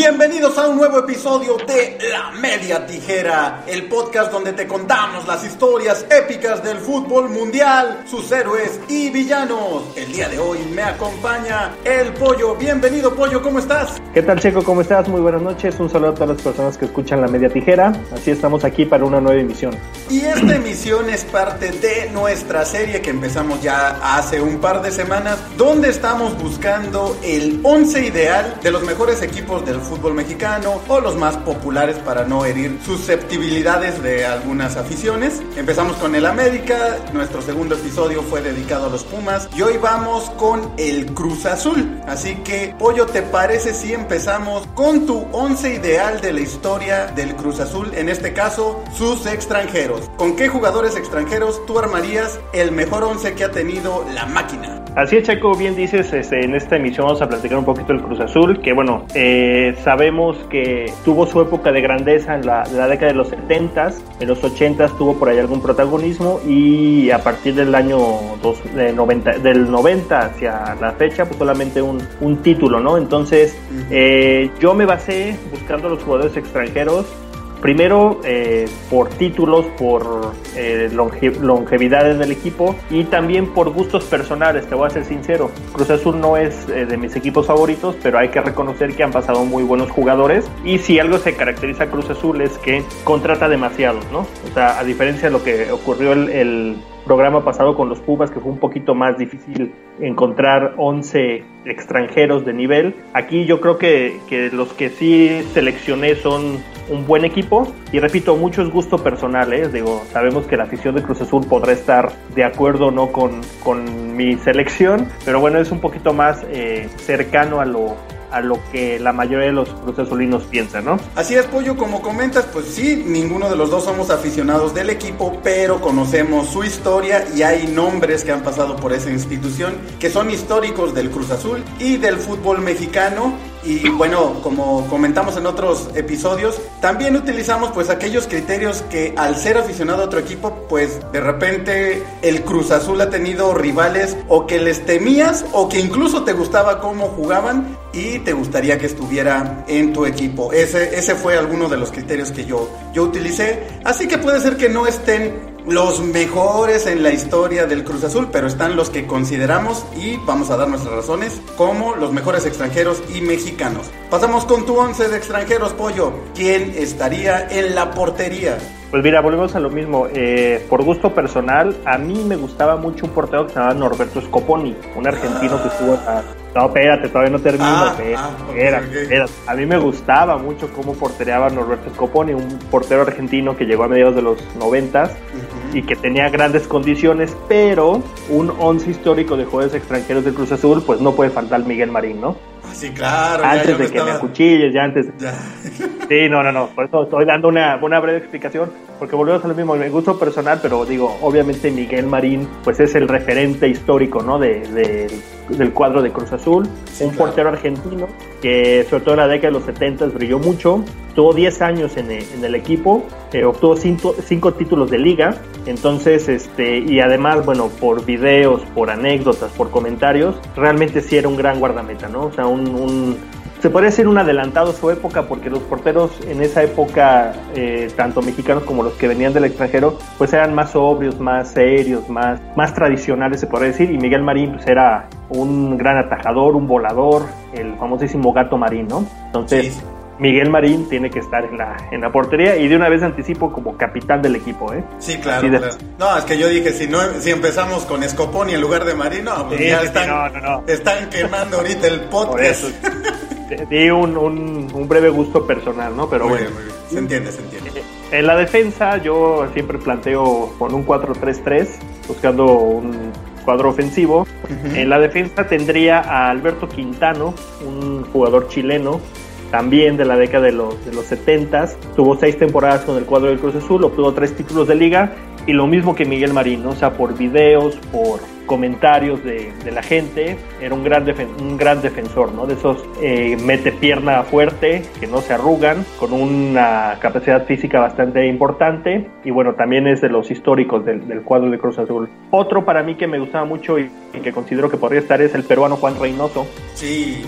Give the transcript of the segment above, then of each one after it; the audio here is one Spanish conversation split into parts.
Bienvenidos a un nuevo episodio de La Media Tijera, el podcast donde te contamos las historias épicas del fútbol mundial, sus héroes y villanos. El día de hoy me acompaña el Pollo. Bienvenido Pollo, ¿cómo estás? ¿Qué tal Checo? ¿Cómo estás? Muy buenas noches. Un saludo a todas las personas que escuchan La Media Tijera. Así estamos aquí para una nueva emisión. Y esta emisión es parte de nuestra serie que empezamos ya hace un par de semanas, donde estamos buscando el 11 ideal de los mejores equipos del fútbol mexicano o los más populares para no herir susceptibilidades de algunas aficiones. Empezamos con el América, nuestro segundo episodio fue dedicado a los Pumas y hoy vamos con el Cruz Azul. Así que, Pollo, ¿te parece si empezamos con tu once ideal de la historia del Cruz Azul? En este caso, sus extranjeros. ¿Con qué jugadores extranjeros tú armarías el mejor once que ha tenido la máquina? Así es, Checo, bien dices, este, en esta emisión vamos a platicar un poquito del Cruz Azul, que bueno, eh, sabemos que tuvo su época de grandeza en la, la década de los 70 en los 80 tuvo por ahí algún protagonismo y a partir del año dos, de 90, del 90 hacia la fecha, pues solamente un, un título, ¿no? Entonces, eh, yo me basé buscando los jugadores extranjeros Primero, eh, por títulos, por eh, longe longevidad en el equipo y también por gustos personales, te voy a ser sincero. Cruz Azul no es eh, de mis equipos favoritos, pero hay que reconocer que han pasado muy buenos jugadores. Y si algo se caracteriza a Cruz Azul es que contrata demasiados, ¿no? O sea, a diferencia de lo que ocurrió el, el programa pasado con los Pumas, que fue un poquito más difícil encontrar 11 extranjeros de nivel. Aquí yo creo que, que, los que sí seleccioné son un buen equipo y repito, muchos gustos personales. Digo, sabemos que la afición de Cruz Azul podrá estar de acuerdo no con, con mi selección, pero bueno, es un poquito más eh, cercano a lo a lo que la mayoría de los cruzazulinos piensan, ¿no? Así es, Pollo, como comentas, pues sí, ninguno de los dos somos aficionados del equipo, pero conocemos su historia y hay nombres que han pasado por esa institución que son históricos del Cruz Azul y del fútbol mexicano y bueno, como comentamos en otros episodios, también utilizamos pues aquellos criterios que al ser aficionado a otro equipo, pues de repente el Cruz Azul ha tenido rivales o que les temías o que incluso te gustaba cómo jugaban y te gustaría que estuviera en tu equipo. Ese, ese fue alguno de los criterios que yo, yo utilicé. Así que puede ser que no estén los mejores en la historia del Cruz Azul, pero están los que consideramos y vamos a dar nuestras razones como los mejores extranjeros y mexicanos. Pasamos con tu once de extranjeros, Pollo. ¿Quién estaría en la portería? Pues mira, volvemos a lo mismo. Eh, por gusto personal, a mí me gustaba mucho un portero que se llamaba Norberto Scoponi, un argentino ah. que estuvo a... No, espérate, todavía no termino. Ah, ah, era, okay. era. A mí me gustaba mucho cómo portereaba Norberto Scoponi, un portero argentino que llegó a mediados de los noventas uh -huh. Y que tenía grandes condiciones, pero un once histórico de jugadores extranjeros del Cruz Azul, pues no puede faltar Miguel Marín, ¿no? Sí, claro. Antes ya, ya de me que estaba... me acuchilles, ya antes. Ya. Sí, no, no, no. Por eso estoy dando una, una breve explicación, porque volvemos a lo mismo. Me gusto personal, pero digo, obviamente Miguel Marín, pues es el referente histórico, ¿no? De, de del cuadro de Cruz Azul. Sí, un claro. portero argentino que, sobre todo en la década de los 70, brilló mucho. Tuvo 10 años en el, en el equipo, eh, obtuvo 5 títulos de liga. Entonces, este, y además, bueno, por videos, por anécdotas, por comentarios, realmente sí era un gran guardameta, ¿no? O sea, un, un se podría decir un adelantado su época porque los porteros en esa época, eh, tanto mexicanos como los que venían del extranjero, pues eran más sobrios, más serios, más, más tradicionales, se podría decir, y Miguel Marín pues era un gran atajador, un volador, el famosísimo gato marín, ¿no? Entonces... Miguel Marín tiene que estar en la, en la portería y de una vez anticipo como capitán del equipo, ¿eh? Sí, claro, claro. No, es que yo dije, si no si empezamos con Scoponi en lugar de Marín, no, pues ya están, están quemando ahorita el podcast. di un, un, breve gusto personal, ¿no? Pero bueno. Se entiende, se entiende. En la defensa yo siempre planteo con un 4-3-3, buscando un cuadro ofensivo. En la defensa tendría a Alberto Quintano, un jugador chileno, también de la década de los, de los 70. Tuvo seis temporadas con el cuadro del Cruz Azul, obtuvo tres títulos de liga y lo mismo que Miguel Marín, o sea, por videos, por comentarios de, la gente, era un gran, un gran defensor, ¿no? De esos eh, mete pierna fuerte, que no se arrugan, con una capacidad física bastante importante y bueno, también es de los históricos del, cuadro de Cruz Azul. Otro para mí que me gustaba mucho y, que considero que podría estar es el peruano Juan Reynoso. Sí,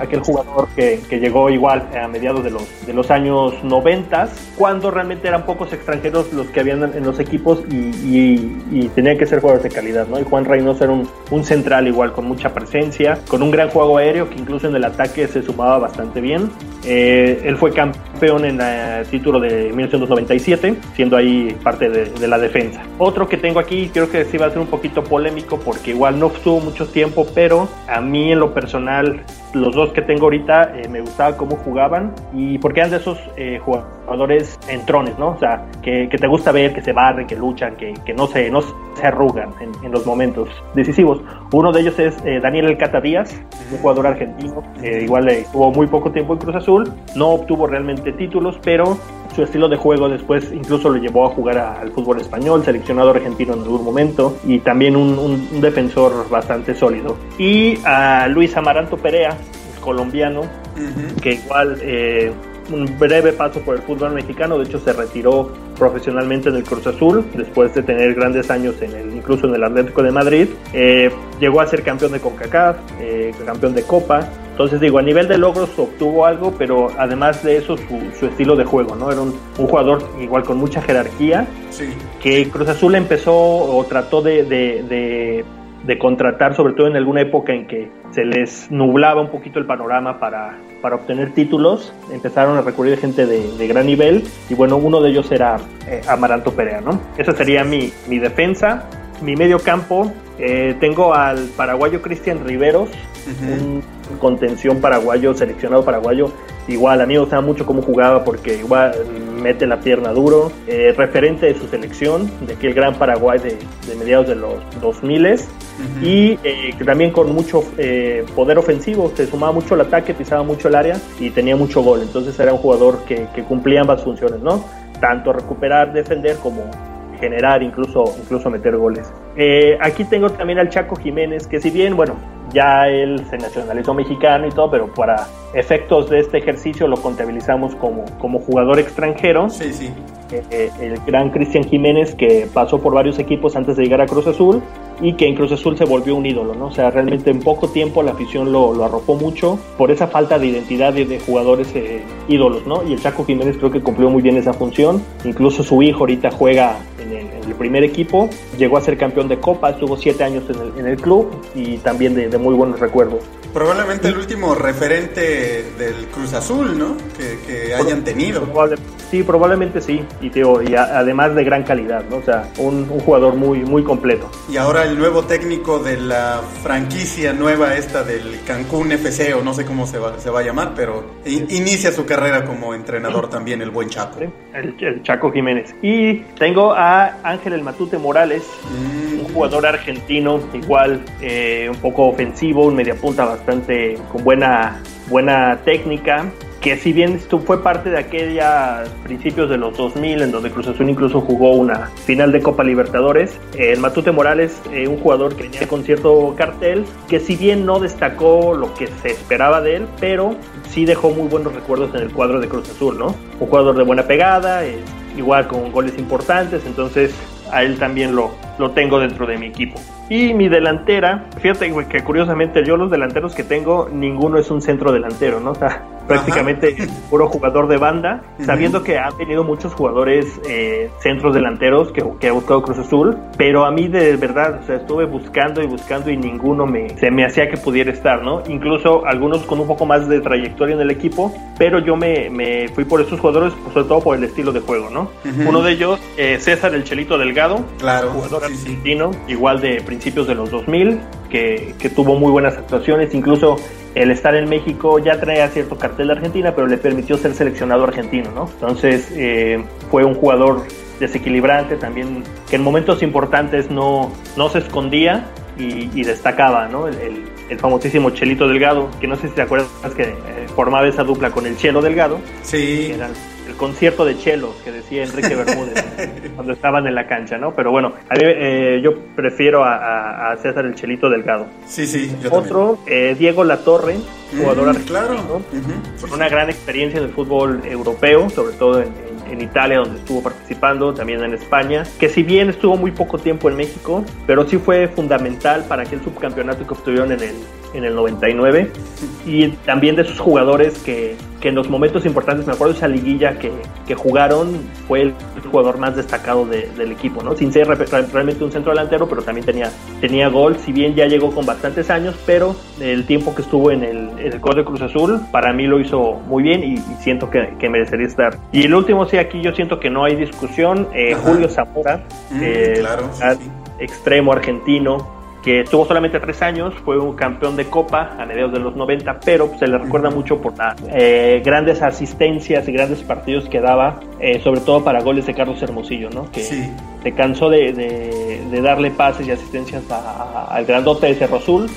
aquel jugador que, que, llegó igual a mediados de los, de los años 90, cuando realmente eran pocos extranjeros los que habían en los equipos y, y, tenían que ser jugadores de calidad, ¿no? Y Juan Reynoso era un, un, central igual con mucha presencia, con un gran juego aéreo que incluso en el ataque se sumaba bastante bien. Eh, él fue campeón en el título de 1997, siendo ahí parte de, la defensa. Otro que tengo aquí, creo que sí va a ser un poquito polémico porque igual no estuvo mucho tiempo, pero a mí en lo personal los dos que tengo ahorita eh, me gustaba cómo jugaban y porque eran de esos eh, jugadores entrones, ¿no? O sea, que, te gusta ver, que se barren, que luchan, que, no, se, no se arrugan en, los momentos decisivos. Uno de ellos es eh, Daniel Elcata Díaz, un jugador argentino, igual tuvo muy poco tiempo en Cruz Azul, no obtuvo realmente títulos, pero su estilo de juego después incluso lo llevó a jugar al fútbol español, seleccionado argentino en algún momento y también un, defensor bastante sólido. Y a Luis Amaranto Perea, colombiano, que igual eh, un breve paso por el fútbol mexicano, de hecho se retiró profesionalmente en el Cruz Azul después de tener grandes años en el, incluso en el Atlético de Madrid, eh, llegó a ser campeón de CONCACAF, eh, campeón de Copa, entonces digo, a nivel de logros obtuvo algo, pero además de eso su, estilo de juego, ¿no? Era un, jugador igual con mucha jerarquía, que Cruz Azul empezó o trató de de contratar, sobre todo en alguna época en que se les nublaba un poquito el panorama para, para obtener títulos, empezaron a recurrir gente de, gran nivel y bueno, uno de ellos era eh, Amaranto Perea, ¿no? Esa sería mi, mi defensa. Mi medio campo, eh, tengo al paraguayo Cristian Riveros, un contención paraguayo, seleccionado paraguayo. Igual, a mí me gustaba mucho cómo jugaba porque igual mete la pierna duro, eh, referente de su selección, de aquel gran Paraguay de, mediados de los 2000 y eh, también con mucho eh, poder ofensivo, se sumaba mucho el ataque, pisaba mucho el área y tenía mucho gol, entonces era un jugador que, que cumplía ambas funciones, ¿no? Tanto recuperar, defender como generar, incluso, incluso meter goles. aquí tengo también al Chaco Jiménez, que si bien, bueno, ya él se nacionalizó mexicano y todo, pero para efectos de este ejercicio lo contabilizamos como, como jugador extranjero. Sí, sí. Eh, eh, el gran Cristian Jiménez que pasó por varios equipos antes de llegar a Cruz Azul y que en Cruz Azul se volvió un ídolo, ¿no? O sea, realmente en poco tiempo la afición lo, lo arropó mucho por esa falta de identidad de, de jugadores eh, ídolos, ¿no? Y el Chaco Jiménez creo que cumplió muy bien esa función. Incluso su hijo ahorita juega en el, primer equipo, llegó a ser campeón de Copa, estuvo siete años en el, en el club y también de, de muy buenos recuerdos. Probablemente el último referente del Cruz Azul, ¿no? Que, hayan tenido. Sí, probablemente sí. Y, tío, y además de gran calidad, ¿no? O sea, un, jugador muy, muy completo. Y ahora el nuevo técnico de la franquicia nueva esta del Cancún FC, o no sé cómo se va, se va a llamar, pero inicia su carrera como entrenador también, el buen Chaco. El, Chaco Jiménez. Y tengo a Ángel El Matute Morales, mm. un jugador argentino, igual eh, un poco ofensivo, un mediapunta bastante con buena, buena técnica, que si bien fue parte de aquellos principios de los 2000 en donde Cruz Azul incluso jugó una final de Copa Libertadores, el Matute Morales, eh, un jugador que venía con cierto cartel, que si bien no destacó lo que se esperaba de él, pero sí dejó muy buenos recuerdos en el cuadro de Cruz Azul, ¿no? Un jugador de buena pegada, eh, igual con goles importantes, entonces a él también lo, lo tengo dentro de mi equipo. Y mi delantera, fíjate que curiosamente yo los delanteros que tengo, ninguno es un centro delantero, ¿no? O sea, prácticamente puro jugador de banda, sabiendo que ha tenido muchos jugadores eh, centros delanteros que, que, ha buscado Cruz Azul, pero a mí de verdad, o sea, estuve buscando y buscando y ninguno me, se me hacía que pudiera estar, ¿no? Incluso algunos con un poco más de trayectoria en el equipo, pero yo me, me fui por esos jugadores, pues, sobre todo por el estilo de juego, ¿no? Uno de ellos, eh, César el Chelito Delgado, claro, jugador argentino, igual de principios de los 2000, que, que tuvo muy buenas actuaciones, incluso el estar en México ya traía cierto cartel de Argentina, pero le permitió ser seleccionado argentino, ¿no? Entonces eh, fue un jugador desequilibrante también, que en momentos importantes no, no se escondía y, destacaba, ¿no? El, el, famosísimo Chelito Delgado, que no sé si te acuerdas que eh, formaba esa dupla con el Chelo Delgado. Sí concierto de chelos que decía Enrique Bermúdez cuando estaban en la cancha, ¿no? Pero bueno, a mí, eh, yo prefiero a, César el Chelito Delgado. Sí, sí. Yo Otro, eh, Diego Latorre, jugador mm, claro. con una gran experiencia en el fútbol europeo, sobre todo en, Italia, donde estuvo participando, también en España, que si bien estuvo muy poco tiempo en México, pero sí fue fundamental para aquel subcampeonato que obtuvieron en el, en el 99, y también de esos jugadores que que en los momentos importantes, me acuerdo de esa liguilla que, que jugaron, fue el jugador más destacado del equipo, ¿no? Sin ser realmente un centro delantero, pero también tenía, tenía gol, si bien ya llegó con bastantes años, pero el tiempo que estuvo en el, en el de Cruz Azul, para mí lo hizo muy bien y, siento que, que, merecería estar. Y el último, sí, aquí yo siento que no hay discusión, eh, Julio Zamora, mm, eh, extremo argentino, que tuvo solamente tres años, fue un campeón de Copa a mediados de los 90, pero se le recuerda mucho por las eh, grandes asistencias y grandes partidos que daba, eh, sobre todo para goles de Carlos Hermosillo, ¿no? que se cansó de, darle pases y asistencias al grandote de Cerro Azul.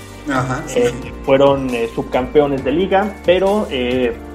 Eh, fueron subcampeones de liga, pero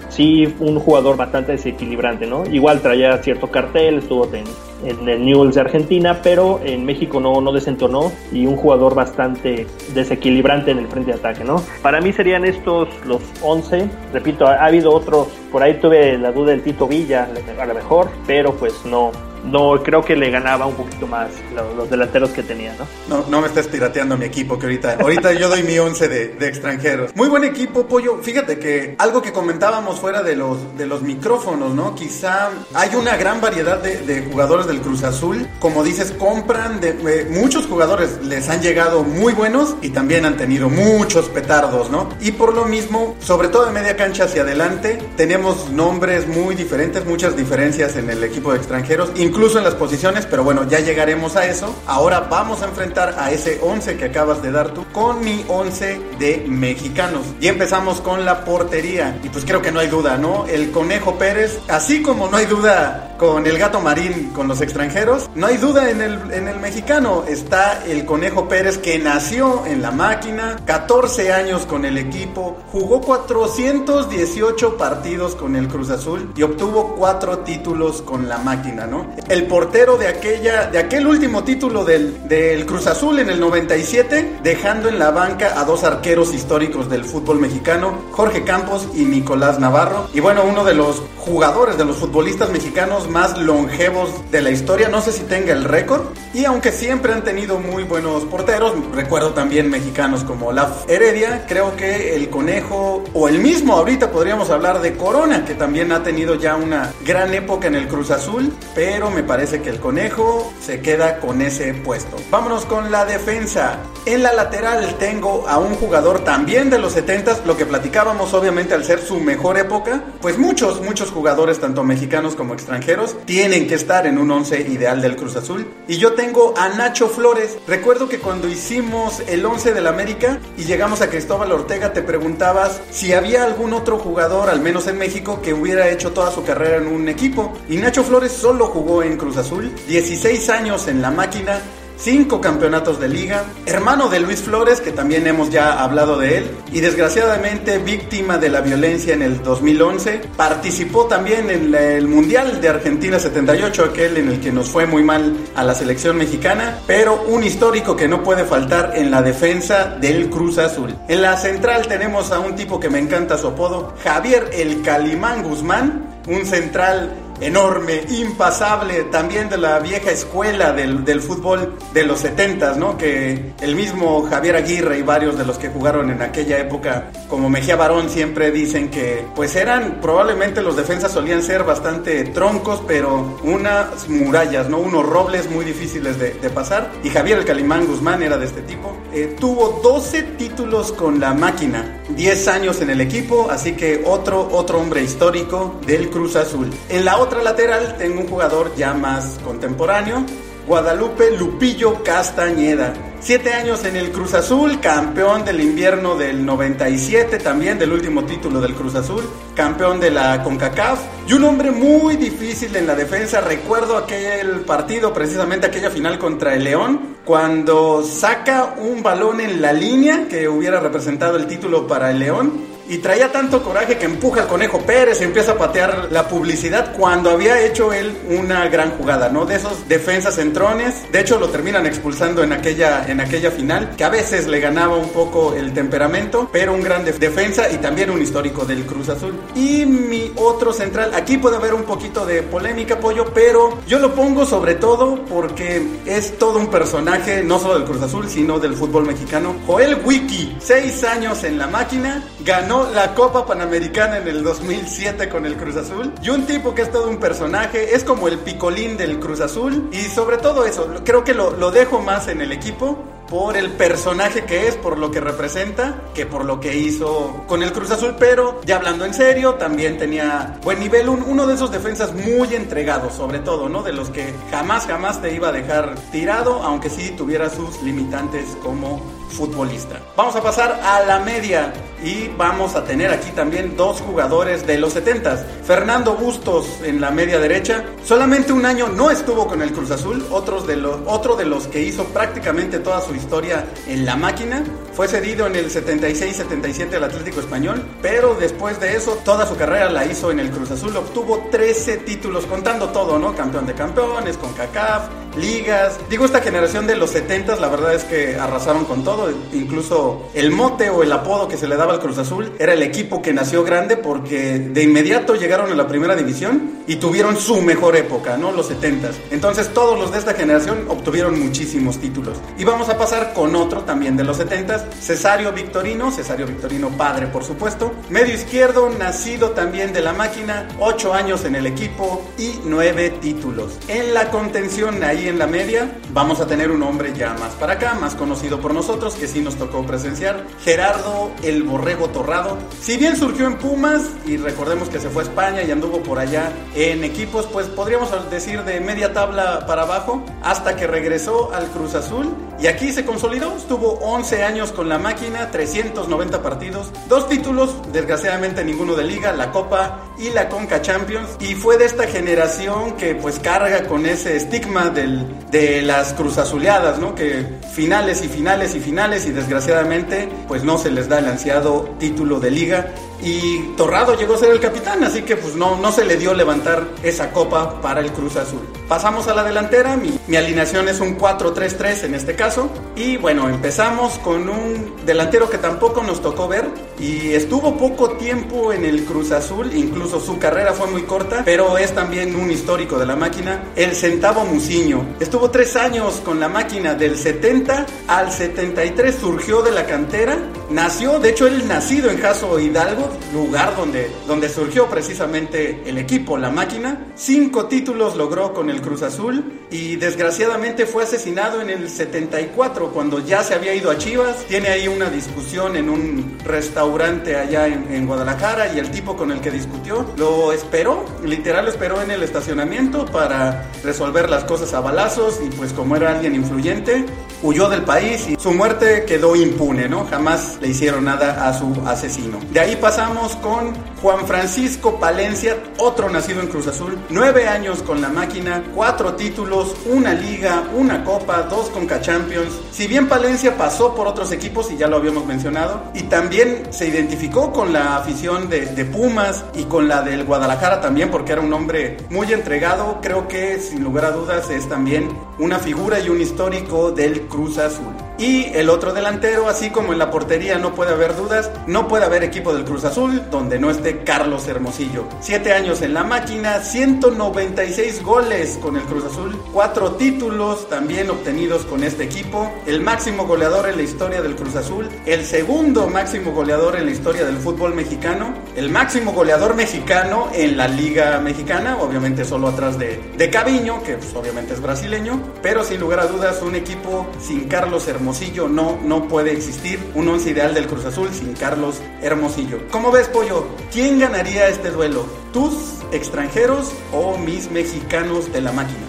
sí un jugador bastante desequilibrante, ¿no? Igual traía cierto cartel, estuvo en, en el Newell's de Argentina, pero en México no, no desentonó y un jugador bastante desequilibrante en el frente de ataque, ¿no? Para mí serían estos los 11, repito, ha, ha habido otros, por ahí tuve la duda del Tito Villa, a lo mejor, pero pues no, no creo que le ganaba un poquito más los, delanteros que tenía, ¿no? No, no me estés pirateando mi equipo que ahorita, ahorita yo doy mi once de, extranjeros. Muy buen equipo, Pollo. Fíjate que algo que comentábamos fuera de los, de los micrófonos, ¿no? Quizá hay una gran variedad de, jugadores del Cruz Azul. Como dices, compran de eh, muchos jugadores les han llegado muy buenos y también han tenido muchos petardos, ¿no? Y por lo mismo, sobre todo de media cancha hacia adelante, tenemos nombres muy diferentes, muchas diferencias en el equipo de extranjeros incluso en las posiciones, pero bueno, ya llegaremos a eso. Ahora vamos a enfrentar a ese 11 que acabas de dar tú con mi 11 de mexicanos. Y empezamos con la portería. Y pues creo que no hay duda, ¿no? El Conejo Pérez, así como no hay duda con el Gato Marín con los extranjeros, no hay duda en el, en el mexicano. Está el Conejo Pérez que nació en la máquina, 14 años con el equipo, jugó 418 partidos con el Cruz Azul y obtuvo 4 títulos con la máquina, ¿no? El portero de aquella, de aquel último título del, del Cruz Azul en el 97, dejando en la banca a dos arqueros históricos del fútbol mexicano, Jorge Campos y Nicolás Navarro. Y bueno, uno de los jugadores, de los futbolistas mexicanos más longevos de la historia, no sé si tenga el récord. Y aunque siempre han tenido muy buenos porteros, recuerdo también mexicanos como Olaf Heredia, creo que el Conejo o el mismo ahorita podríamos hablar de Corona, que también ha tenido ya una gran época en el Cruz Azul, pero me parece que el conejo se queda con ese puesto. Vámonos con la defensa. En la lateral tengo a un jugador también de los 70 lo que platicábamos obviamente al ser su mejor época, pues muchos, muchos jugadores, tanto mexicanos como extranjeros, tienen que estar en un 11 ideal del Cruz Azul. Y yo tengo a Nacho Flores. Recuerdo que cuando hicimos el 11 del América y llegamos a Cristóbal Ortega, te preguntabas si había algún otro jugador, al menos en México, que hubiera hecho toda su carrera en un equipo. Y Nacho Flores solo jugó en Cruz Azul, 16 años en la máquina, 5 campeonatos de liga, hermano de Luis Flores, que también hemos ya hablado de él, y desgraciadamente víctima de la violencia en el 2011. Participó también en el Mundial de Argentina 78, aquel en el que nos fue muy mal a la selección mexicana, pero un histórico que no puede faltar en la defensa del Cruz Azul. En la central tenemos a un tipo que me encanta su apodo, Javier el Calimán Guzmán, un central enorme, impasable, también de la vieja escuela del, del fútbol de los 70, ¿no? Que el mismo Javier Aguirre y varios de los que jugaron en aquella época, como Mejía Barón, siempre dicen que pues eran, probablemente los defensas solían ser bastante troncos, pero unas murallas, ¿no? Unos robles muy difíciles de, de pasar. Y Javier el Calimán Guzmán era de este tipo. Eh, tuvo 12 títulos con la máquina, 10 años en el equipo, así que otro, otro hombre histórico del Cruz Azul. En la otra lateral tengo un jugador ya más contemporáneo, Guadalupe Lupillo Castañeda. Siete años en el Cruz Azul, campeón del invierno del 97, también del último título del Cruz Azul, campeón de la CONCACAF y un hombre muy difícil en la defensa. Recuerdo aquel partido, precisamente aquella final contra el León, cuando saca un balón en la línea que hubiera representado el título para el León y traía tanto coraje que empuja al Conejo Pérez y empieza a patear la publicidad cuando había hecho él una gran jugada, ¿no? De esos defensas centrones. De hecho, lo terminan expulsando en aquella, en aquella final, que a veces le ganaba un poco el temperamento, pero un gran defensa y también un histórico del Cruz Azul. Y mi otro central, aquí puede haber un poquito de polémica, pollo, pero yo lo pongo sobre todo porque es todo un personaje, no solo del Cruz Azul, sino del fútbol mexicano. Joel Wiki, seis años en la máquina, ganó la Copa Panamericana en el 2007 con el Cruz Azul. Y un tipo que es todo un personaje, es como el picolín del Cruz Azul. Y sobre todo eso, creo que lo, lo dejo más en el equipo por el personaje que es, por lo que representa, que por lo que hizo con el Cruz Azul. Pero ya hablando en serio, también tenía buen nivel, uno de esos defensas muy entregados, sobre todo, ¿no? De los que jamás, jamás te iba a dejar tirado, aunque sí tuviera sus limitantes como futbolista. Vamos a pasar a la media y vamos a tener aquí también dos jugadores de los 70 Fernando Bustos en la media derecha, solamente un año no estuvo con el Cruz Azul, otros de otro de los que hizo prácticamente toda su historia en la máquina. Fue cedido en el 76-77 al Atlético Español, pero después de eso toda su carrera la hizo en el Cruz Azul. Obtuvo 13 títulos, contando todo, ¿no? Campeón de campeones, con CACAF, ligas. Digo, esta generación de los 70 la verdad es que arrasaron con todo. Incluso el mote o el apodo que se le daba al Cruz Azul era el equipo que nació grande porque de inmediato llegaron a la primera división y tuvieron su mejor época, ¿no? Los 70 Entonces todos los de esta generación obtuvieron muchísimos títulos. Y vamos a pasar con otro también de los 70 Cesario Victorino, Cesario Victorino padre por supuesto, medio izquierdo, nacido también de la máquina, 8 años en el equipo y 9 títulos. En la contención ahí en la media vamos a tener un hombre ya más para acá, más conocido por nosotros, que sí nos tocó presenciar, Gerardo el Borrego Torrado. Si bien surgió en Pumas y recordemos que se fue a España y anduvo por allá en equipos, pues podríamos decir de media tabla para abajo, hasta que regresó al Cruz Azul y aquí se consolidó, estuvo 11 años con la máquina, 390 partidos, dos títulos, desgraciadamente ninguno de liga, la Copa y la Conca Champions, y fue de esta generación que pues carga con ese estigma del, de las cruzazuleadas, ¿no? Que finales y finales y finales y desgraciadamente pues no se les da el ansiado título de liga y Torrado llegó a ser el capitán, así que pues no, no se le dio levantar esa copa para el Cruz Azul. Pasamos a la delantera, mi, mi alineación es un 4-3-3 en este caso, y bueno, empezamos con un delantero que tampoco nos tocó ver y estuvo poco tiempo en el Cruz Azul, incluso su carrera fue muy corta, pero es también un histórico de la máquina, el Centavo Musiño. Estuvo tres años con la máquina, del 70 al 73 surgió de la cantera, nació, de hecho él nacido en Caso Hidalgo, lugar donde, donde surgió precisamente el equipo, la máquina. Cinco títulos logró con el Cruz Azul y desgraciadamente fue asesinado en el 74 cuando ya se había ido a Chivas. Tiene ahí una discusión en un restaurante allá en, en Guadalajara y el tipo con el que discutió lo esperó, literal lo esperó en el estacionamiento para resolver las cosas a balazos y pues como era alguien influyente, huyó del país y su muerte quedó impune, ¿no? Jamás le hicieron nada a su asesino. De ahí pasamos con Juan Francisco Palencia, otro nacido en Cruz Azul, nueve años con la máquina, cuatro títulos, una liga, una copa, dos Conca Champions. Si bien Palencia pasó por otros equipos y ya lo habíamos mencionado, y también se identificó con la afición de, de Pumas y con la del Guadalajara también, porque era un hombre muy entregado, creo que sin lugar a dudas es también una figura y un histórico del Cruz Azul. Y el otro delantero, así como en la portería no puede haber dudas, no puede haber equipo del Cruz Azul donde no esté Carlos Hermosillo. Siete años en la máquina, 196 goles con el Cruz Azul, cuatro títulos también obtenidos con este equipo, el máximo goleador en la historia del Cruz Azul, el segundo máximo goleador en la historia del fútbol mexicano, el máximo goleador mexicano en la Liga Mexicana, obviamente solo atrás de, de Caviño, que pues, obviamente es brasileño, pero sin lugar a dudas un equipo sin Carlos Hermosillo no, no puede existir, un once ideal del Cruz Azul sin Carlos Hermosillo. ¿Cómo ves, Pollo? ¿Quién ganaría este duelo? ¿Tus extranjeros o mis mexicanos de la máquina?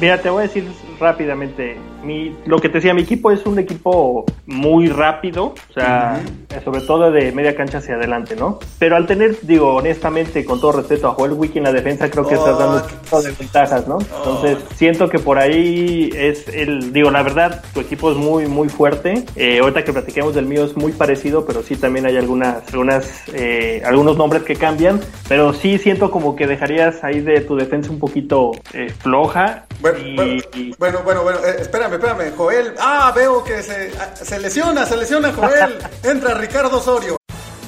Mira, te voy a decir rápidamente. Mi, lo que te decía, mi equipo es un equipo muy rápido, o sea, sobre todo de media cancha hacia adelante, ¿no? Pero al tener, digo, honestamente, con todo respeto a Joel Wiki en la defensa, creo que estás dando oh, de ventajas, ¿no? Entonces, siento que por ahí es el, digo, la verdad, tu equipo es muy, muy fuerte. Eh, ahorita que platiquemos del mío es muy parecido, pero sí también hay algunas, algunas, eh, algunos nombres que cambian, pero sí siento como que dejarías ahí de tu defensa un poquito eh, floja. Bueno, y, bueno, bueno, bueno, bueno, eh, espérame, espérame, Joel. Ah, veo que se, ah, se lesiona, se lesiona Joel. Entra Ricardo Osorio.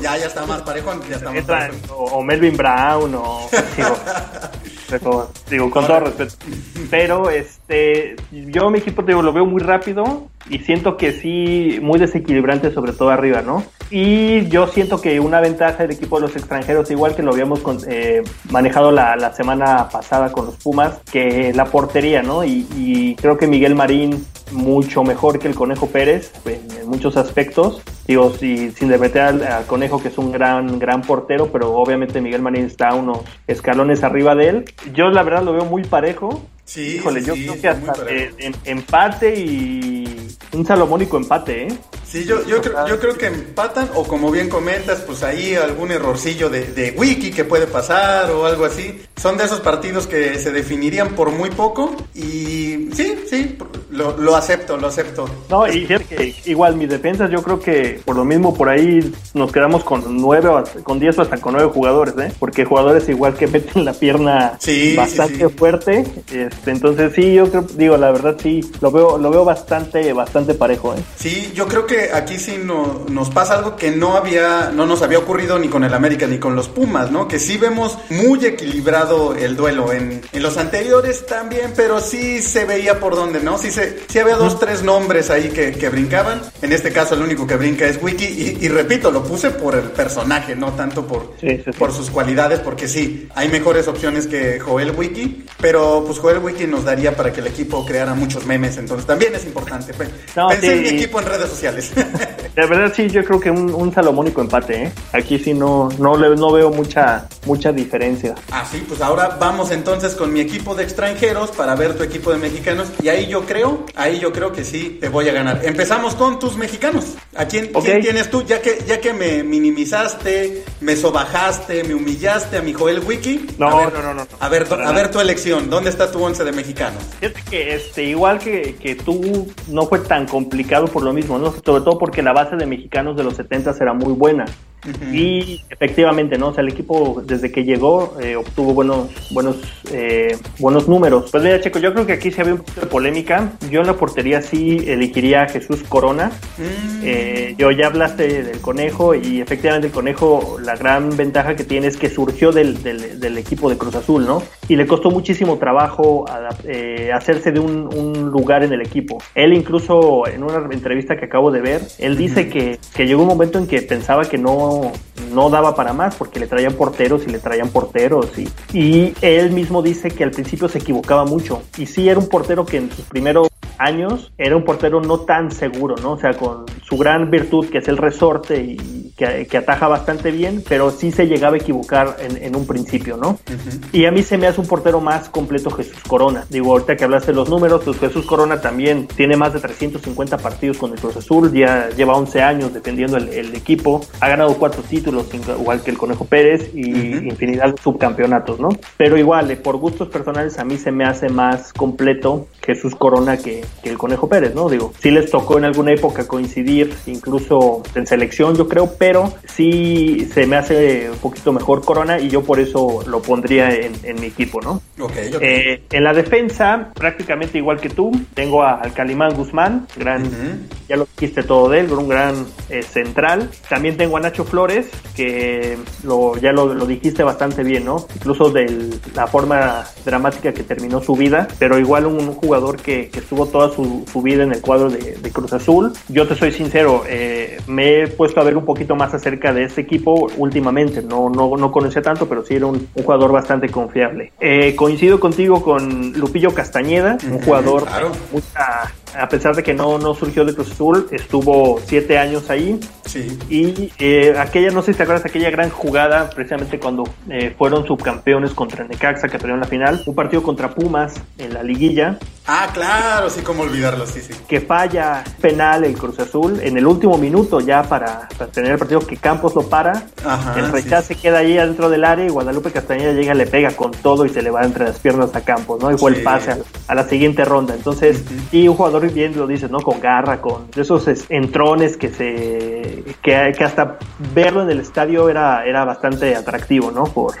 Ya, ya está más parejo, ya está más parejo. O, o Melvin Brown, o digo, digo, con todo respeto. Pero este, yo mi equipo digo, lo veo muy rápido y siento que sí, muy desequilibrante, sobre todo arriba, ¿no? Y yo siento que una ventaja del equipo de los extranjeros, igual que lo habíamos eh, manejado la, la, semana pasada con los Pumas, que la portería, ¿no? Y, y creo que Miguel Marín mucho mejor que el Conejo Pérez en, en muchos aspectos. Digo, si, sin meter al, al, Conejo, que es un gran, gran portero, pero obviamente Miguel Marín está unos escalones arriba de él. Yo la verdad lo veo muy parejo. Sí, Híjole, sí, yo creo que hasta eh, en, empate y un salomónico empate, ¿eh? Sí, yo, yo, creo, yo creo que empatan o como bien comentas, pues ahí algún errorcillo de, de, wiki que puede pasar o algo así. Son de esos partidos que se definirían por muy poco y sí, sí, lo, lo acepto, lo acepto. No, y que igual mis defensas yo creo que por lo mismo por ahí nos quedamos con nueve, con diez o hasta con nueve jugadores, ¿eh? Porque jugadores igual que meten la pierna sí, bastante sí, sí. fuerte. Este, entonces sí, yo creo, digo, la verdad sí, lo veo, lo veo bastante, bastante parejo, ¿eh? Sí, yo creo que aquí sí no, nos pasa algo que no había, no nos había ocurrido ni con el América ni con los Pumas, ¿no? Que sí vemos muy equilibrado el duelo. En, en los anteriores también, pero sí se veía por dónde, ¿no? Sí, se, sí había dos, tres nombres ahí que, que brincaban. En este caso el único que brinca es Wiki. Y, y repito, lo puse por el personaje, no tanto por, sí, sí, por sus cualidades, porque sí, hay mejores opciones que Joel Wiki, pero pues Joel Wiki nos daría para que el equipo creara muchos memes, entonces también es importante. No, Pensé sí. en mi equipo en redes sociales. La verdad sí, yo creo que un, un salomónico empate, ¿eh? Aquí sí no, no, no veo mucha, mucha diferencia. Ah, sí, pues ahora vamos entonces con mi equipo de extranjeros para ver tu equipo de mexicanos. Y ahí yo creo, ahí yo creo que sí te voy a ganar. Empezamos con tus mexicanos. ¿A quién, quién tienes tú? Ya que, ya que me minimizaste, me sobajaste, me humillaste a mi Joel Wiki. No, a ver, no, no, no. A ver, a ver tu elección. ¿Dónde está tu once de mexicanos? Fíjate que este, igual que, que tú, no fue tan complicado por lo mismo, ¿no? Sobre todo porque la base de mexicanos de los 70 era muy buena. Y efectivamente, ¿no? O sea, el equipo desde que llegó eh, obtuvo buenos, buenos, eh, buenos números. Pues mira, Checo, yo creo que aquí sí había un poquito de polémica. Yo en la portería sí elegiría a Jesús Corona. Mm. Eh, yo ya hablaste del conejo y efectivamente el conejo, la gran ventaja que tiene es que surgió del, del, equipo de Cruz Azul, ¿no? Y le costó muchísimo trabajo hacerse de un, un, lugar en el equipo. Él incluso en una entrevista que acabo de ver, él dice que, que llegó un momento en que pensaba que no, no daba para más porque le traían porteros y le traían porteros y, y él mismo dice que al principio se equivocaba mucho y sí era un portero que en sus primeros años era un portero no tan seguro, ¿no? O sea, con su gran virtud que es el resorte y que, ataja bastante bien, pero sí se llegaba a equivocar en, un principio, ¿no? Y a mí se me hace un portero más completo Jesús Corona. Digo, ahorita que hablaste de los números, pues Jesús Corona también tiene más de 350 partidos con el Cruz Azul, ya lleva 11 años defendiendo el, equipo, ha ganado cuatro títulos, igual que el Conejo Pérez, y infinidad de subcampeonatos, ¿no? Pero igual, eh, por gustos personales, a mí se me hace más completo Jesús Corona que, que el Conejo Pérez, ¿no? Digo, sí les tocó en alguna época coincidir, incluso en selección, yo creo, pero sí se me hace un poquito mejor Corona y yo por eso lo pondría en, mi equipo, ¿no? Eh, en la defensa, prácticamente igual que tú, tengo al Calimán Guzmán, gran, ya lo dijiste todo de él, un gran eh, central. También tengo a Nacho Flores, que lo, ya lo, dijiste bastante bien, ¿no? Incluso de la forma dramática que terminó su vida, pero igual un, jugador que, estuvo toda su, vida en el cuadro de, Cruz Azul. Yo te soy sincero, eh, me he puesto a ver un poquito más acerca de este equipo últimamente, no, no, no conocía tanto, pero sí era un, jugador bastante confiable. Eh, coincido contigo con Lupillo Castañeda, un jugador mucha a pesar de que no, no surgió de Cruz Azul, estuvo siete años ahí. Sí. Y eh, aquella, no sé si te acuerdas, aquella gran jugada, precisamente cuando eh, fueron subcampeones contra Necaxa, que perdieron la final, un partido contra Pumas en la liguilla. Ah, claro, sí, cómo olvidarlo, sí, sí. Que falla penal el Cruz Azul en el último minuto ya para, tener el partido que Campos lo para. el rechace queda ahí adentro del área y Guadalupe Castañeda llega, le pega con todo y se le va entre las piernas a Campos, ¿no? Y fue el pase a, la siguiente ronda. Entonces, y un jugador bien lo dices, ¿no? Con garra, con esos entrones que se que, hasta verlo en el estadio era, era bastante atractivo, ¿no? Por,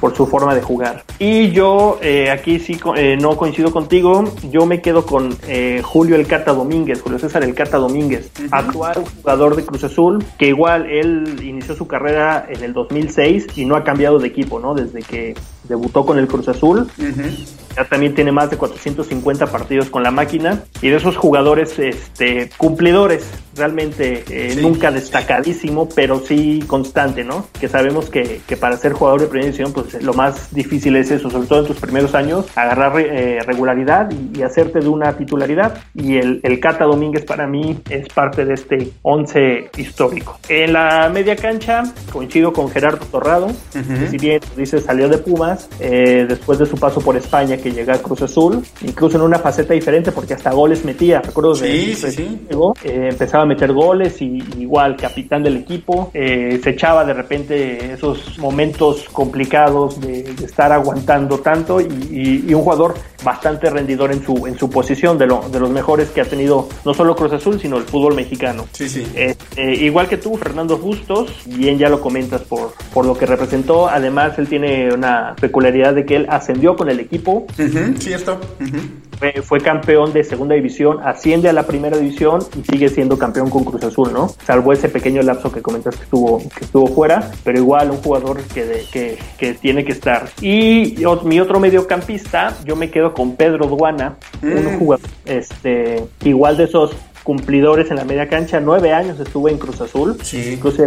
por su forma de jugar. Y yo eh, aquí sí eh, no coincido contigo, yo me quedo con eh, Julio El Cata Domínguez, Julio César El Cata Domínguez, actual jugador de Cruz Azul, que igual él inició su carrera en el 2006 y no ha cambiado de equipo, ¿no? Desde que debutó con el Cruz Azul ya también tiene más de 450 partidos con la máquina y de esos jugadores este, cumplidores, realmente eh, nunca destacadísimo, pero sí constante, ¿no? Que sabemos que, que, para ser jugador de primera división, pues lo más difícil es eso, sobre todo en tus primeros años, agarrar eh, regularidad y, hacerte de una titularidad. Y el, el Cata Domínguez para mí es parte de este 11 histórico. En la media cancha coincido con Gerardo Torrado, que si bien dice salió de Pumas, eh, después de su paso por España, que llega a Cruz Azul, incluso en una faceta diferente porque hasta goles metía, recuerdo sí, sí, sí. Eh, empezaba a meter goles y igual capitán del equipo, eh, se echaba de repente esos momentos complicados de, estar aguantando tanto y, un jugador bastante rendidor en su en su posición de, lo, de los mejores que ha tenido no solo Cruz Azul sino el fútbol mexicano. Sí, sí. Eh, igual que tú, Fernando Bustos, bien ya lo comentas por, por lo que representó, además él tiene una peculiaridad de que él ascendió con el equipo cierto. Fue, campeón de segunda división, asciende a la primera división y sigue siendo campeón con Cruz Azul, ¿no? Salvo ese pequeño lapso que comentas que estuvo, que estuvo fuera, pero igual un jugador que, que, que tiene que estar. Y mi otro mediocampista, yo me quedo con Pedro Duana, un mm. jugador este, igual de esos cumplidores en la media cancha. Nueve años estuvo en Cruz Azul. Sí. Incluso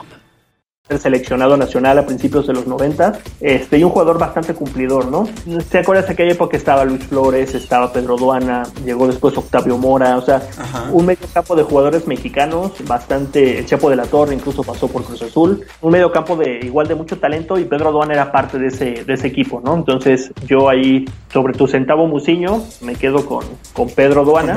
seleccionado nacional a principios de los 90. Este, y un jugador bastante cumplidor, ¿no? ¿Te acuerdas de aquella época estaba Luis Flores, estaba Pedro Duana, llegó después Octavio Mora, o sea, un medio campo de jugadores mexicanos, bastante, el Chapo de la Torre incluso pasó por Cruz Azul, un medio campo de igual de mucho talento y Pedro Duana era parte de ese, de ese equipo, ¿no? Entonces yo ahí sobre tu centavo Muciño me quedo con, con Pedro Duana.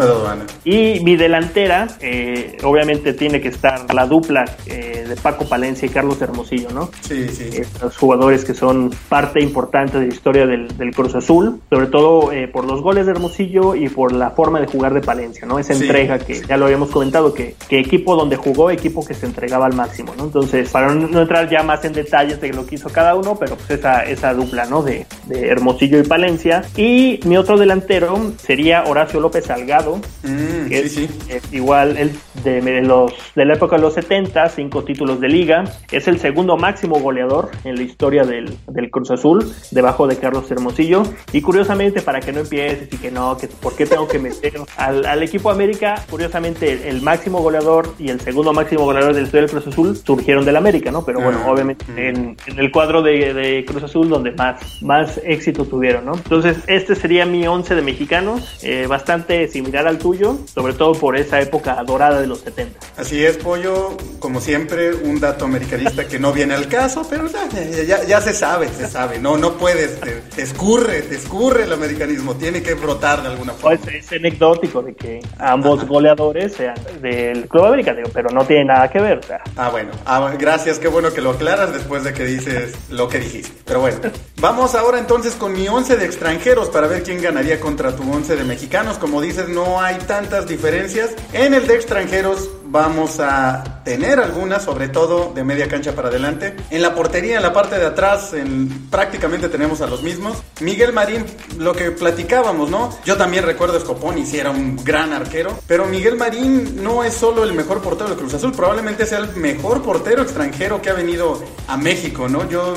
Y mi delantera, eh, obviamente tiene que estar la dupla eh, de Paco Palencia y Carlos Hermosillo, ¿no? Sí, sí. Eh, los jugadores que son parte importante de la historia del, Cruz Azul, sobre todo por los goles de Hermosillo y por la forma de jugar de Palencia, ¿no? Esa entrega que ya lo habíamos comentado, que, que, equipo donde jugó, equipo que se entregaba al máximo, ¿no? Entonces, para no, entrar ya más en detalles de lo que hizo cada uno, pero pues esa, esa dupla, ¿no? De, de Hermosillo y Palencia. Y mi otro delantero sería Horacio López Salgado, mm, que es igual el de, los, de la época de los 70, cinco títulos de liga. Es el segundo máximo goleador en la historia del, del Cruz Azul, debajo de Carlos Hermosillo. Y curiosamente, para que no empieces y que no, que por qué tengo que meter al, al equipo América, curiosamente el, máximo goleador y el segundo máximo goleador de la historia del Cruz Azul surgieron del América, ¿no? Pero bueno, ah, obviamente mm. en, en, el cuadro de, de, Cruz Azul donde más, más éxito tuvieron, ¿no? Entonces, este sería mi once de mexicanos, eh, bastante similar al tuyo, sobre todo por esa época dorada de los 70. Así es, Pollo, como siempre, un dato americanista que no viene al caso, pero ya, ya, se sabe, se sabe, no, no puedes, te, escurre, te escurre el americanismo, tiene que brotar de alguna forma. Pues es anecdótico de que ambos goleadores sean del Club América, pero no tiene nada que ver. Ah, bueno, ah, gracias, qué bueno que lo aclaras después de que dices lo que dijiste. Pero bueno, vamos ahora entonces con mi once de extranjeros para ver quién ganaría contra tu once de mexicanos. Como dices, no hay tantas diferencias. En el de extranjeros vamos a tener algunas, sobre todo de media cancha para adelante. En la portería, en la parte de atrás, en, prácticamente tenemos a los mismos. Miguel Marín, lo que platicábamos, ¿no? Yo también recuerdo a Scoponi, si era un gran arquero, pero Miguel Marín no es solo el mejor portero de Cruz Azul, probablemente sea el mejor portero extranjero que ha venido a México, ¿no? Yo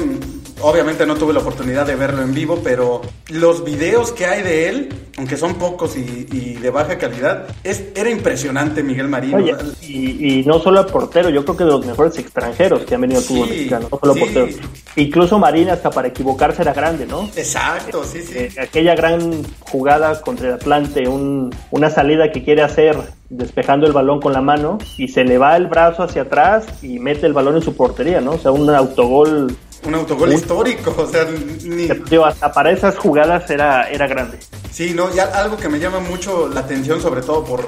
Obviamente no tuve la oportunidad de verlo en vivo, pero los videos que hay de él, aunque son pocos y, de baja calidad, es, era impresionante Miguel Marín. y, no solo el portero, yo creo que de los mejores extranjeros que han venido al fútbol mexicano, no solo portero. Incluso Marín hasta para equivocarse era grande, ¿no? Exacto, sí, sí. Eh, aquella gran jugada contra el Atlante, un, una salida que quiere hacer despejando el balón con la mano y se le va el brazo hacia atrás y mete el balón en su portería, ¿no? O sea, un autogol un autogol histórico, o sea, ni... hasta para esas jugadas era, era grande. Sí, no, ya algo que me llama mucho la atención, sobre todo por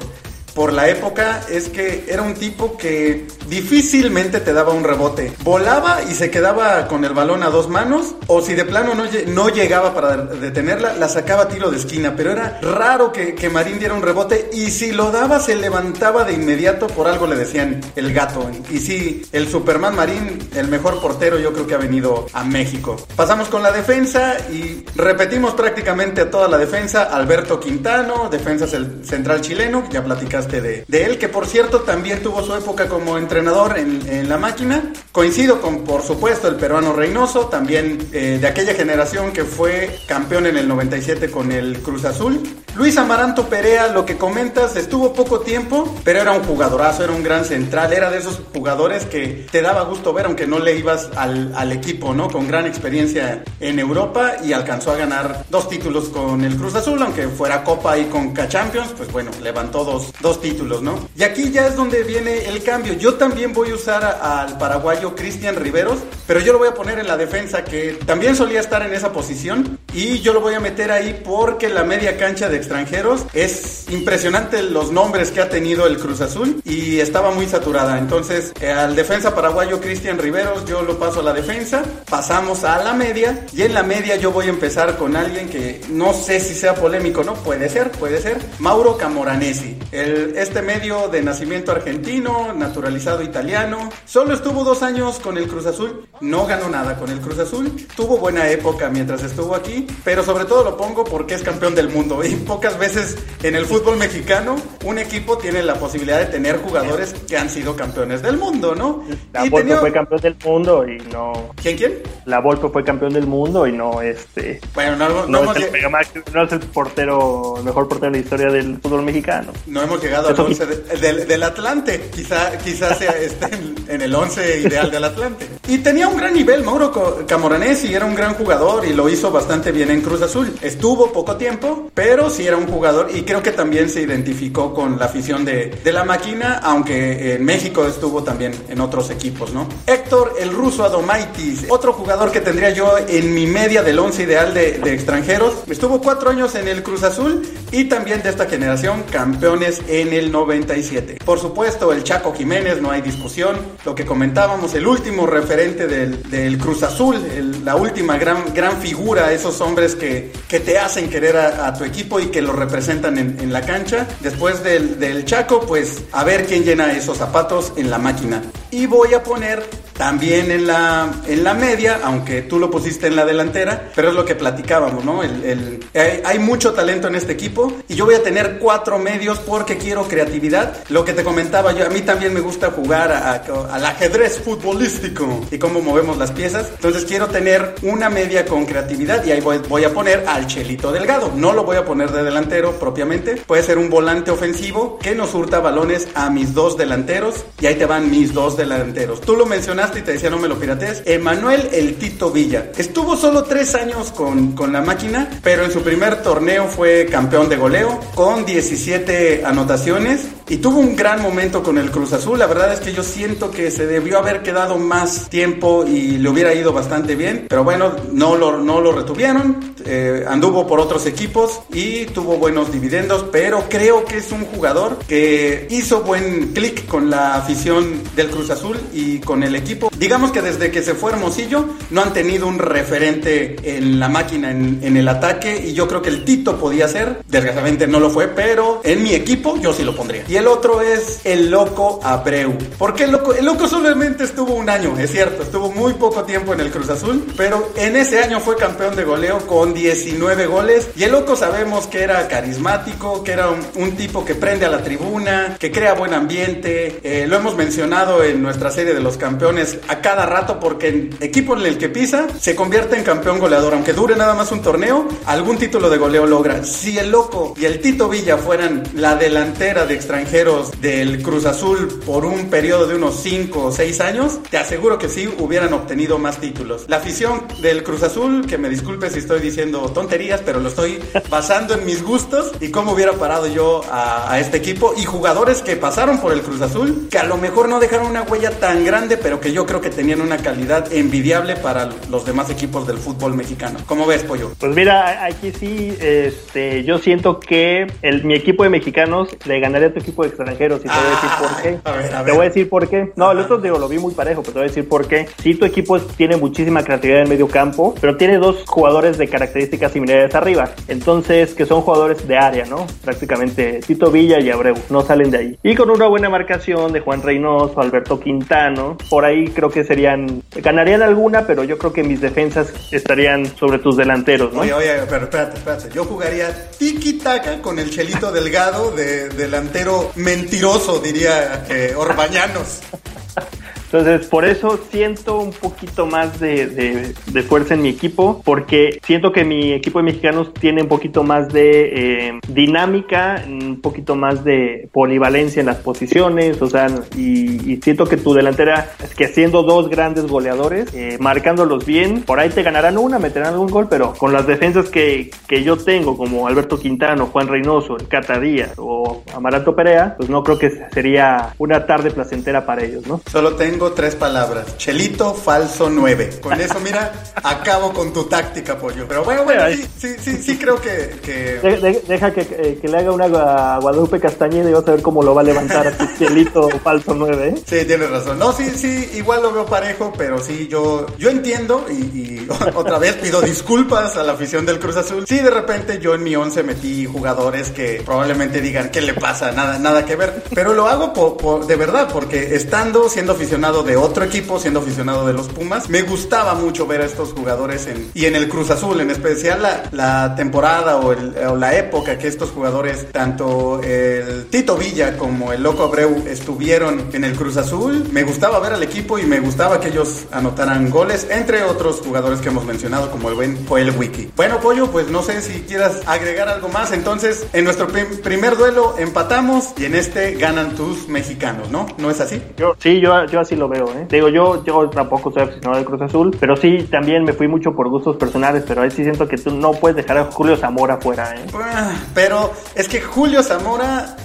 por la época es que era un tipo que difícilmente te daba un rebote. Volaba y se quedaba con el balón a dos manos, o si de plano no, no llegaba para detenerla, la sacaba a tiro de esquina. Pero era raro que, que, Marín diera un rebote, y si lo daba, se levantaba de inmediato. Por algo le decían el gato. Y sí, el Superman Marín, el mejor portero, yo creo que ha venido a México. Pasamos con la defensa y repetimos prácticamente toda la defensa. Alberto Quintano, defensa central chileno, ya platicaste de, él, que por cierto también tuvo su época como entrenador en, la máquina. Coincido con, por supuesto, el peruano Reynoso, también eh, de aquella generación que fue campeón en el 97 con el Cruz Azul. Luis Amaranto Perea, lo que comentas, estuvo poco tiempo, pero era un jugadorazo, era un gran central, era de esos jugadores que te daba gusto ver, aunque no le ibas al, equipo, ¿no? Con gran experiencia en Europa y alcanzó a ganar dos títulos con el Cruz Azul, aunque fuera Copa y con K-Champions, pues bueno, levantó dos, dos títulos, ¿no? Y aquí ya es donde viene el cambio. Yo también voy a usar al paraguayo Cristian Riveros, pero yo lo voy a poner en la defensa, que también solía estar en esa posición, y yo lo voy a meter ahí porque la media cancha de extranjeros es impresionante los nombres que ha tenido el Cruz Azul y estaba muy saturada. Entonces, eh, al defensa paraguayo Cristian Riveros, yo lo paso a la defensa, pasamos a la media, y en la media yo voy a empezar con alguien que no sé si sea polémico, ¿no? Puede ser, puede ser. Mauro Camoranesi, el este medio de nacimiento argentino, naturalizado italiano, solo estuvo dos años con el Cruz Azul, no ganó nada con el Cruz Azul, tuvo buena época mientras estuvo aquí, pero sobre todo lo pongo porque es campeón del mundo pocas veces en el fútbol mexicano un equipo tiene la posibilidad de tener jugadores que han sido campeones del mundo, ¿no? La Volpe fue campeón del mundo y no... ¿Quién, quién? La Volpe fue campeón del mundo y no este... Bueno, no, no, es, el, no es el portero, mejor portero de la historia del fútbol mexicano. No hemos llegado al 11 del, del, Atlante, quizá, quizá sea este en, el 11 ideal del Atlante. Y tenía un gran nivel, Mauro Camoranesi era un gran jugador y lo hizo bastante bien en Cruz Azul. Estuvo poco tiempo, pero era un jugador y creo que también se identificó con la afición de, de la máquina, aunque en México estuvo también en otros equipos, ¿no? Héctor, el ruso Adomaitis, otro jugador que tendría yo en mi media del 11 ideal de, extranjeros. Estuvo cuatro años en el Cruz Azul y también de esta generación campeones en el 97. Por supuesto, el Chaco Jiménez, no hay discusión. Lo que comentábamos, el último referente del, del Cruz Azul, la última gran, gran figura, esos hombres que, que te hacen querer a, tu equipo y que lo representan en, la cancha. Después del Chaco, pues a ver quién llena esos zapatos en la máquina. Y voy a poner también en la, en la media, aunque tú lo pusiste en la delantera, pero es lo que platicábamos, ¿no? El, hay, mucho talento en este equipo y yo voy a tener cuatro medios porque quiero creatividad. Lo que te comentaba yo, a mí también me gusta jugar al ajedrez futbolístico y cómo movemos las piezas. Entonces quiero tener una media con creatividad y ahí voy, voy a poner al Chelito Delgado. No lo voy a poner de delantero propiamente, puede ser un volante ofensivo que nos hurta balones a mis dos delanteros y ahí te van mis dos delanteros. Tú lo mencionaste y te decía no me lo piratees. Emanuel El Tito Villa. Estuvo solo tres años con, con la máquina, pero en su primer torneo fue campeón de goleo con 17 anotaciones y tuvo un gran momento con el Cruz Azul. La verdad es que yo siento que se debió haber quedado más tiempo y le hubiera ido bastante bien, pero bueno, no lo, no lo retuvieron. Eh, anduvo por otros equipos y tuvo buenos dividendos, pero creo que es un jugador que hizo buen clic con la afición del Cruz Azul y con el equipo. Digamos que desde que se fue Hermosillo no han tenido un referente en la máquina, en, el ataque, y yo creo que el Tito podía ser. Desgraciadamente no lo fue, pero en mi equipo yo sí lo pondría. Y el otro es el loco Abreu. ¿Por qué el loco? El loco solamente estuvo un año, es cierto, estuvo muy poco tiempo en el Cruz Azul, pero en ese año fue campeón de goleo con 19 goles. Y el loco sabemos que era carismático, que era un, tipo que prende a la tribuna, que crea buen ambiente. Eh, lo hemos mencionado en nuestra serie de los campeones a cada rato porque en equipo en el que pisa se convierte en campeón goleador. Aunque dure nada más un torneo, algún título de goleo logra. Si el loco y el Tito Villa fueran la delantera de extranjeros del Cruz Azul por un periodo de unos 5 o 6 años, te aseguro que sí hubieran obtenido más títulos. La afición del Cruz Azul, que me disculpe si estoy diciendo tonterías, pero lo estoy basando en mis gustos y cómo hubiera parado yo a, a este equipo y jugadores que pasaron por el Cruz Azul, que a lo mejor no dejaron una huella tan grande, pero que yo creo que tenían una calidad envidiable para los demás equipos del fútbol mexicano. ¿Cómo ves, Pollo? Pues mira, aquí sí, este, yo siento que el, mi equipo de mexicanos le ganaría a tu equipo de extranjeros y te voy a decir por qué. A ver, a ver. Te voy a decir por qué. No, el otro digo, lo vi muy parejo, pero te voy a decir por qué. Sí, tu equipo tiene muchísima creatividad en medio campo, pero tiene dos jugadores de características similares arriba. Entonces, que son jugadores de área, ¿no? Prácticamente Tito Villa y Abreu, no salen de ahí. Y con una buena marcación de Juan Reynoso, Alberto Quintano, por ahí creo que serían, ganarían alguna, pero yo creo que mis defensas estarían sobre tus delanteros, ¿no? Oye, oye, pero espérate, espérate. Yo jugaría tiki-taka con el Chelito Delgado de delantero mentiroso, diría eh, Orbañanos. Entonces, por eso siento un poquito más de, fuerza en mi equipo, porque siento que mi equipo de mexicanos tiene un poquito más de eh, dinámica, un poquito más de polivalencia en las posiciones, o sea, y, siento que tu delantera, es que siendo dos grandes goleadores, eh, marcándolos bien, por ahí te ganarán una, meterán algún gol, pero con las defensas que, que yo tengo, como Alberto Quintano, Juan Reynoso, el Cata Díaz o Amaranto Perea, pues no creo que sería una tarde placentera para ellos, ¿no? Solo tengo tres palabras. Chelito falso 9. Con eso, mira, acabo con tu táctica, pollo. Pero bueno, bueno, sí, sí, sí, creo que... deja que, que, le haga una a Guadalupe Castañeda y vas a ver cómo lo va a levantar a tu Chelito falso 9. ¿eh? Sí, tienes razón. No, sí, sí, igual lo veo parejo, pero sí, yo, yo entiendo y, otra vez pido disculpas a la afición del Cruz Azul. Sí, de repente yo en mi 11 metí jugadores que probablemente digan, ¿qué le pasa? Nada, nada que ver. Pero lo hago por, de verdad, porque estando siendo aficionado aficionado de otro equipo, siendo aficionado de los Pumas, me gustaba mucho ver a estos jugadores en, y en el Cruz Azul, en especial la, la temporada o, el, o, la época que estos jugadores, tanto el Tito Villa como el Loco Abreu, estuvieron en el Cruz Azul. Me gustaba ver al equipo y me gustaba que ellos anotaran goles, entre otros jugadores que hemos mencionado, como el buen Joel Wiki. Bueno, Pollo, pues no sé si quieras agregar algo más. Entonces, en nuestro primer duelo empatamos y en este ganan tus mexicanos, ¿no? ¿No es así? Yo, sí, yo, yo así lo veo, ¿eh? Digo, yo, yo tampoco soy aficionado del Cruz Azul, pero sí, también me fui mucho por gustos personales, pero ahí sí siento que tú no puedes dejar a Julio Zamora fuera, ¿eh? Ah, pero es que Julio Zamora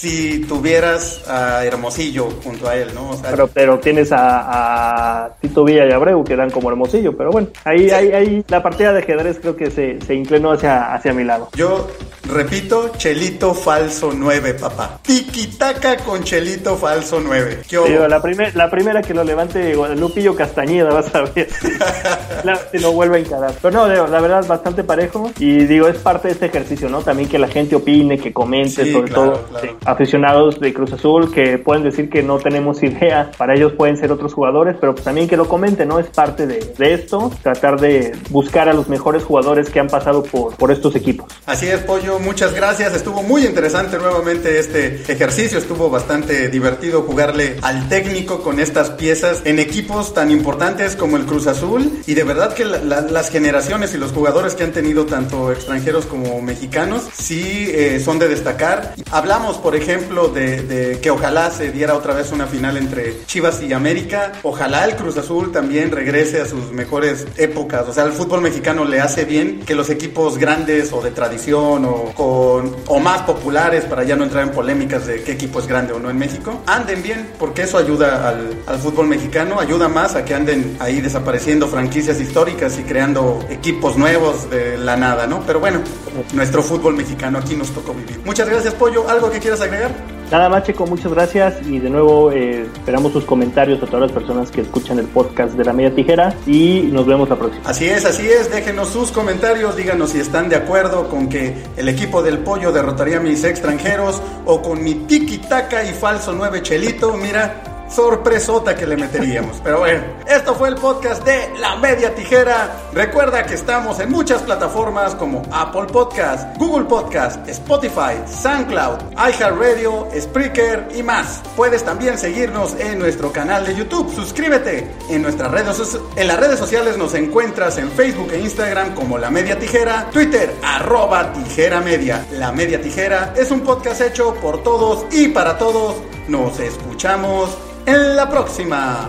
si tuvieras a Hermosillo junto a él, ¿no? O sea, pero, pero tienes a, a, Tito Villa y Abreu que dan como Hermosillo, pero bueno, ahí, sí. ahí, ahí, la partida de ajedrez creo que se, se inclinó hacia, hacia mi lado. Yo repito, Chelito falso 9, papá. Tiquitaca con Chelito falso 9. ¿Qué Digo, la, primer, la primera que lo levante Lupillo Castañeda, vas a ver si lo vuelve a encarar. Pero no, digo, la verdad, bastante parejo. Y digo, es parte de este ejercicio, ¿no? También que la gente opine, que comente, sí, sobre claro, todo claro. Sí, aficionados de Cruz Azul, que pueden decir que no tenemos idea. Para ellos pueden ser otros jugadores, pero pues también que lo comenten, ¿no? Es parte de, de esto, tratar de buscar a los mejores jugadores que han pasado por, por estos equipos. Así es, Pollo, muchas gracias. Estuvo muy interesante nuevamente este ejercicio, estuvo bastante divertido jugarle al técnico con estas piezas en equipos tan importantes como el Cruz Azul y de verdad que la, la, las generaciones y los jugadores que han tenido tanto extranjeros como mexicanos sí eh, son de destacar. Hablamos, por ejemplo, de, que ojalá se diera otra vez una final entre Chivas y América. Ojalá el Cruz Azul también regrese a sus mejores épocas. O sea, el fútbol mexicano le hace bien que los equipos grandes o de tradición o o más populares, para ya no entrar en polémicas de qué equipo es grande o no en México, anden bien, porque eso ayuda al, al fútbol mexicano, ayuda más a que anden ahí desapareciendo franquicias históricas y creando equipos nuevos de la nada, ¿no? Pero bueno, nuestro fútbol mexicano aquí nos tocó vivir. Muchas gracias, Pollo. ¿Algo que quieras agregar? Nada más, Checo, muchas gracias y de nuevo eh, esperamos sus comentarios a todas las personas que escuchan el podcast de la media tijera y nos vemos la próxima. Así es, así es, déjenos sus comentarios, díganos si están de acuerdo con que el equipo del pollo derrotaría a mis extranjeros o con mi tiki-taka y falso 9 chelito, mira, sorpresota que le meteríamos. Pero bueno, esto fue el podcast de La Media Tijera. Recuerda que estamos en muchas plataformas como Apple Podcast, Google Podcast, Spotify, SoundCloud, iHeartRadio, Spreaker y más. Puedes también seguirnos en nuestro canal de YouTube. Suscríbete. En nuestras redes en las redes sociales nos encuentras en Facebook e Instagram como La Media Tijera, Twitter arroba Tijera Media. La Media Tijera es un podcast hecho por todos y para todos. Nos escuchamos en la próxima.